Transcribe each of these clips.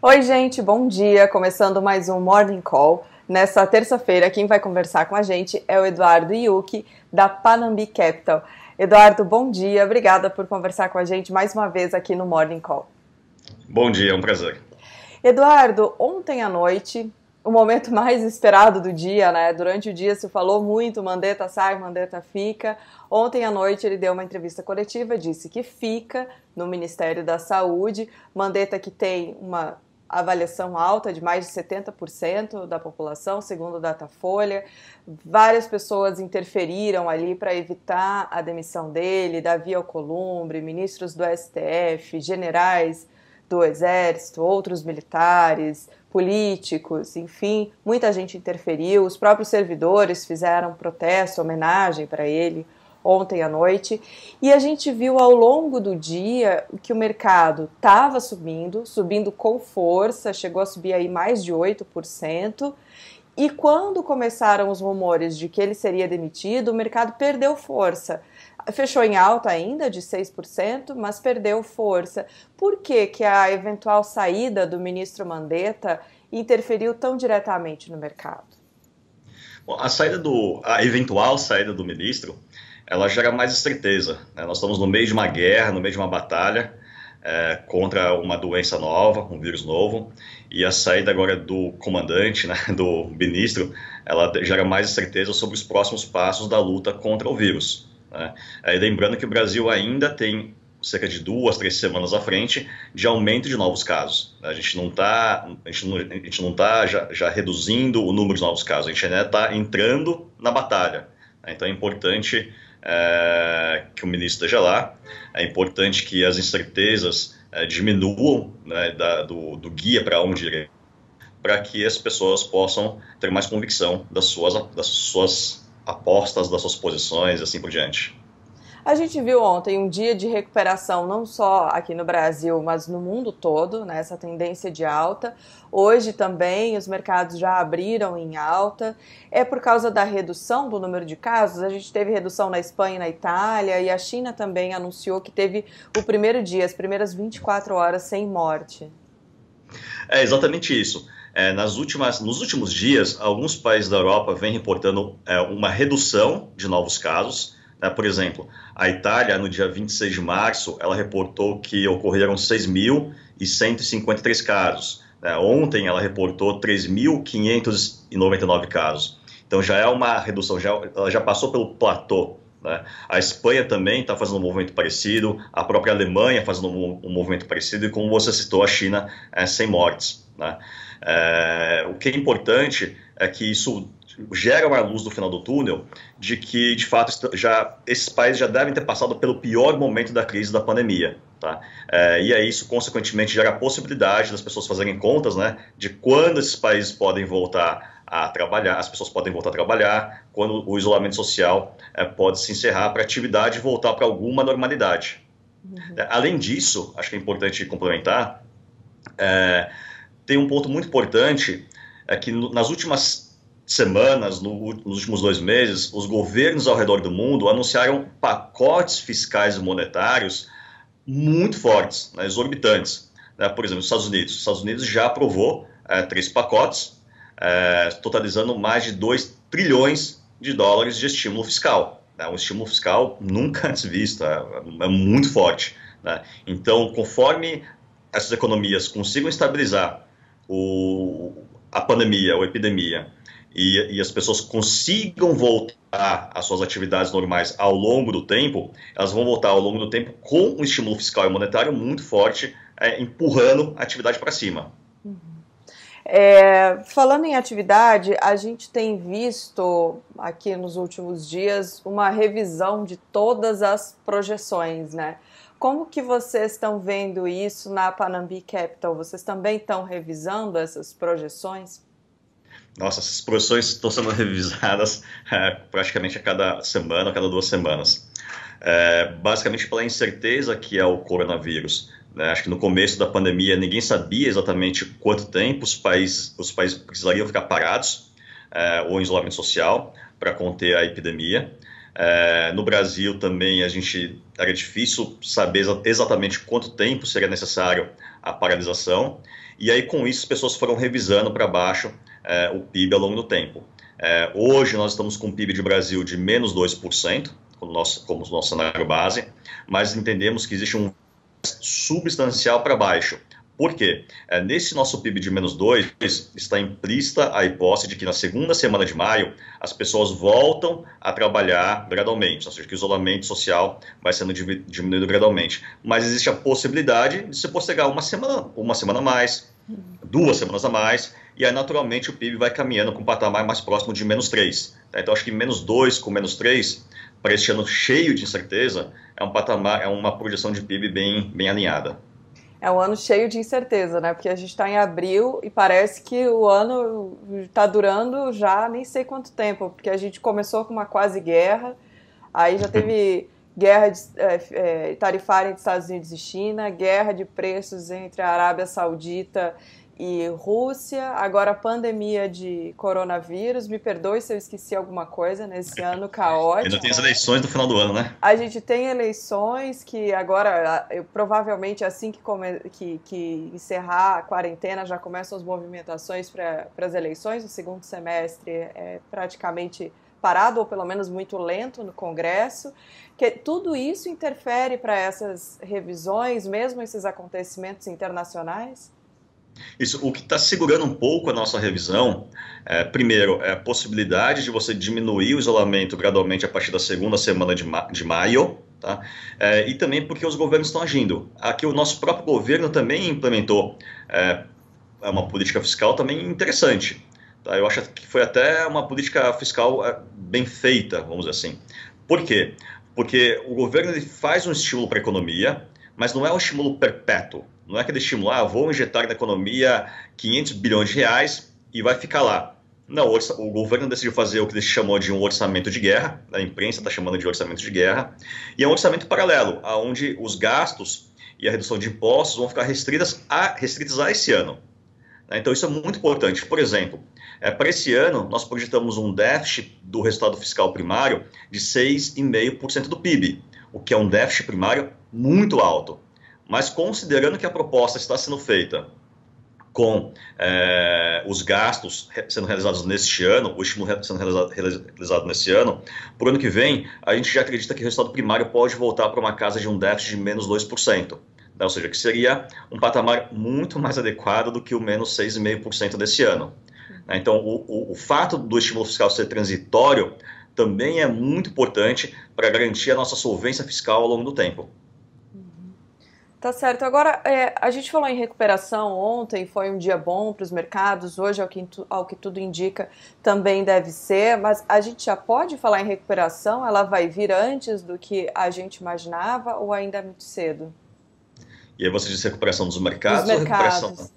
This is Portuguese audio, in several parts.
Oi, gente, bom dia. Começando mais um Morning Call. Nessa terça-feira, quem vai conversar com a gente é o Eduardo Yuki, da Panambi Capital. Eduardo, bom dia. Obrigada por conversar com a gente mais uma vez aqui no Morning Call. Bom dia, é um prazer. Eduardo, ontem à noite, o momento mais esperado do dia, né? Durante o dia se falou muito, Mandetta sai, Mandetta fica. Ontem à noite ele deu uma entrevista coletiva, disse que fica no Ministério da Saúde. Mandetta que tem uma avaliação alta de mais de 70% da população, segundo o Datafolha. Várias pessoas interferiram ali para evitar a demissão dele, Davi Alcolumbre, ministros do STF, generais do Exército, outros militares, políticos, enfim, muita gente interferiu, os próprios servidores fizeram protesto, homenagem para ele ontem à noite, e a gente viu ao longo do dia que o mercado estava subindo, subindo com força, chegou a subir aí mais de 8%, e quando começaram os rumores de que ele seria demitido, o mercado perdeu força. Fechou em alta ainda, de 6%, mas perdeu força. Por que, que a eventual saída do ministro Mandetta interferiu tão diretamente no mercado? Bom, a saída do, a eventual saída do ministro ela gera mais incerteza. Né? Nós estamos no meio de uma guerra, no meio de uma batalha é, contra uma doença nova, um vírus novo, e a saída agora do comandante, né, do ministro, ela gera mais incerteza sobre os próximos passos da luta contra o vírus. Né? É, lembrando que o Brasil ainda tem cerca de duas, três semanas à frente de aumento de novos casos. A gente não está, a gente não, a gente não tá já, já reduzindo o número de novos casos, a gente ainda está entrando na batalha. Né? Então é importante é, que o ministro esteja lá. É importante que as incertezas é, diminuam né, da, do, do, guia para onde ir, para que as pessoas possam ter mais convicção das suas, das suas apostas, das suas posições e assim por diante. A gente viu ontem um dia de recuperação, não só aqui no Brasil, mas no mundo todo, né, essa tendência de alta. Hoje também os mercados já abriram em alta. É por causa da redução do número de casos. A gente teve redução na Espanha e na Itália, e a China também anunciou que teve o primeiro dia, as primeiras 24 horas sem morte. É exatamente isso. É, nas últimas, nos últimos dias, alguns países da Europa vêm reportando é, uma redução de novos casos né? Por exemplo, a Itália, no dia 26 de março, ela reportou que ocorreram 6.153 casos. Né? Ontem, ela reportou 3.599 casos. Então, já é uma redução, já, ela já passou pelo platô. Né? A Espanha também está fazendo um movimento parecido, a própria Alemanha fazendo um, um movimento parecido, e como você citou, a China é, sem mortes. Né? É, o que é importante é que isso gera uma luz no final do túnel de que, de fato, já esses países já devem ter passado pelo pior momento da crise da pandemia. Tá? É, e aí isso, consequentemente, gera a possibilidade das pessoas fazerem contas né, de quando esses países podem voltar a trabalhar, as pessoas podem voltar a trabalhar, quando o isolamento social é, pode se encerrar para a atividade voltar para alguma normalidade. Uhum. É, além disso, acho que é importante complementar, é, tem um ponto muito importante, é que nas últimas semanas, no, nos últimos dois meses, os governos ao redor do mundo anunciaram pacotes fiscais e monetários muito fortes, né, exorbitantes. Né? Por exemplo, os Estados Unidos. Os Estados Unidos já aprovou é, três pacotes, é, totalizando mais de 2 trilhões de dólares de estímulo fiscal. Né? Um estímulo fiscal nunca antes visto, é, é muito forte. Né? Então, conforme essas economias consigam estabilizar o, a pandemia ou epidemia e, e, as pessoas consigam voltar às suas atividades normais ao longo do tempo, elas vão voltar ao longo do tempo com um estímulo fiscal e monetário muito forte, é, empurrando a atividade para cima. Uhum. É, falando em atividade, a gente tem visto aqui nos últimos dias uma revisão de todas as projeções, né? Como que vocês estão vendo isso na Panambi Capital? Vocês também estão revisando essas projeções? Nossa, essas projeções estão sendo revisadas é, praticamente a cada semana, a cada duas semanas. É, basicamente pela incerteza que é o coronavírus. Né? Acho que no começo da pandemia ninguém sabia exatamente quanto tempo os países, os países precisariam ficar parados é, ou em isolamento social para conter a epidemia. É, no Brasil também a gente era difícil saber exatamente quanto tempo seria necessário a paralisação, e aí com isso as pessoas foram revisando para baixo é, o PIB ao longo do tempo. É, hoje nós estamos com um PIB de Brasil de menos 2%, como nosso, como nosso cenário base, mas entendemos que existe um substancial para baixo. Por quê? É, nesse nosso PIB de menos 2, está implícita a hipótese de que na segunda semana de maio as pessoas voltam a trabalhar gradualmente, ou seja, que o isolamento social vai sendo diminuído gradualmente. Mas existe a possibilidade de se postergar uma semana, uma semana a mais, duas semanas a mais, e aí naturalmente o PIB vai caminhando com um patamar mais próximo de menos 3. Tá? Então acho que menos 2 com menos 3, para este ano cheio de incerteza, é um patamar, é uma projeção de PIB bem, bem alinhada. É um ano cheio de incerteza, né? Porque a gente está em abril e parece que o ano está durando já nem sei quanto tempo, porque a gente começou com uma quase guerra, aí já teve guerra de, é, é, tarifária entre Estados Unidos e China, guerra de preços entre a Arábia Saudita e Rússia, agora a pandemia de coronavírus. Me perdoe se eu esqueci alguma coisa nesse ano caótico. Ainda tem as eleições no final do ano, né? A gente tem eleições que agora, eu, provavelmente assim que, come, que, que, encerrar a quarentena, já começam as movimentações para as eleições. O segundo semestre é praticamente parado, ou pelo menos muito lento no Congresso. Que tudo isso interfere para essas revisões, mesmo esses acontecimentos internacionais? Isso, o que está segurando um pouco a nossa revisão, é, primeiro, é a possibilidade de você diminuir o isolamento gradualmente a partir da segunda semana de, ma de maio, tá? É, e também porque os governos estão agindo. Aqui o nosso próprio governo também implementou é, uma política fiscal também interessante. Tá? Eu acho que foi até uma política fiscal é, bem feita, vamos dizer assim. Por quê? Porque o governo faz um estímulo para a economia, mas não é um estímulo perpétuo. Não é aquele estímulo, ah, vou injetar na economia 500 bilhões de reais e vai ficar lá. Não, o governo decidiu fazer o que ele chamou de um orçamento de guerra, a imprensa está chamando de orçamento de guerra, e é um orçamento paralelo, onde os gastos e a redução de impostos vão ficar restritas a, restritas a esse ano. Então, isso é muito importante. Por exemplo, é, para esse ano, nós projetamos um déficit do resultado fiscal primário de 6,5% do PIB, o que é um déficit primário muito alto. Mas considerando que a proposta está sendo feita com é, os gastos sendo realizados neste ano, o estímulo sendo realizado, realizado nesse ano, para o ano que vem, a gente já acredita que o resultado primário pode voltar para uma casa de um déficit de menos 2%. Né? Ou seja, que seria um patamar muito mais adequado do que o menos 6,5% desse ano. Né? Então, o, o, o fato do estímulo fiscal ser transitório também é muito importante para garantir a nossa solvência fiscal ao longo do tempo. Tá certo. Agora, é, a gente falou em recuperação ontem, foi um dia bom para os mercados, hoje, ao que, ao que tudo indica, também deve ser, mas a gente já pode falar em recuperação? Ela vai vir antes do que a gente imaginava ou ainda é muito cedo? E aí você diz recuperação dos mercados, dos mercados. ou recuperação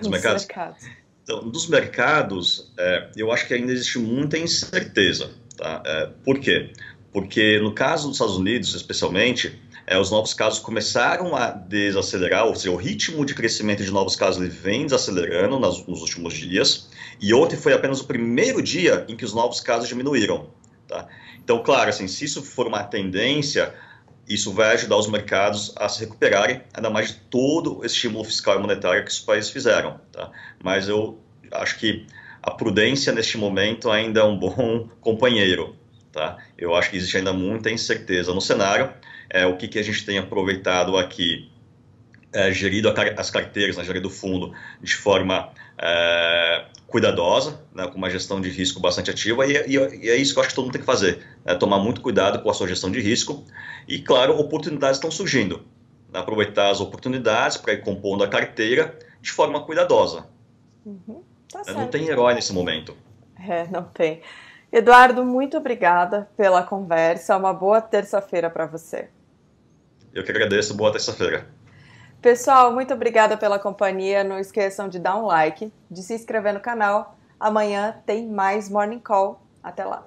dos mercados? mercados. Então, dos mercados, é, eu acho que ainda existe muita incerteza. Tá? É, por quê? Porque no caso dos Estados Unidos, especialmente, é, os novos casos começaram a desacelerar, ou seja, o ritmo de crescimento de novos casos ele vem desacelerando nas, nos últimos dias, e ontem foi apenas o primeiro dia em que os novos casos diminuíram. Tá? Então, claro, assim, se isso for uma tendência, isso vai ajudar os mercados a se recuperarem, ainda mais de todo o estímulo fiscal e monetário que os países fizeram. Tá? Mas eu acho que a prudência neste momento ainda é um bom companheiro. Tá? Eu acho que existe ainda muita incerteza no cenário, é, o que, que a gente tem aproveitado aqui, é, gerido as carteiras, né, gerido do fundo de forma é, cuidadosa, né, com uma gestão de risco bastante ativa, e, e, e, é isso que eu acho que todo mundo tem que fazer, né, tomar muito cuidado com a sua gestão de risco, e claro, oportunidades estão surgindo, né, aproveitar as oportunidades para ir compondo a carteira de forma cuidadosa. Uhum, tá não tem herói nesse momento. É, não tem. Eduardo, muito obrigada pela conversa. Uma boa terça-feira para você. Eu que agradeço. Boa terça-feira. Pessoal, muito obrigada pela companhia. Não esqueçam de dar um like, de se inscrever no canal. Amanhã tem mais Morning Call. Até lá.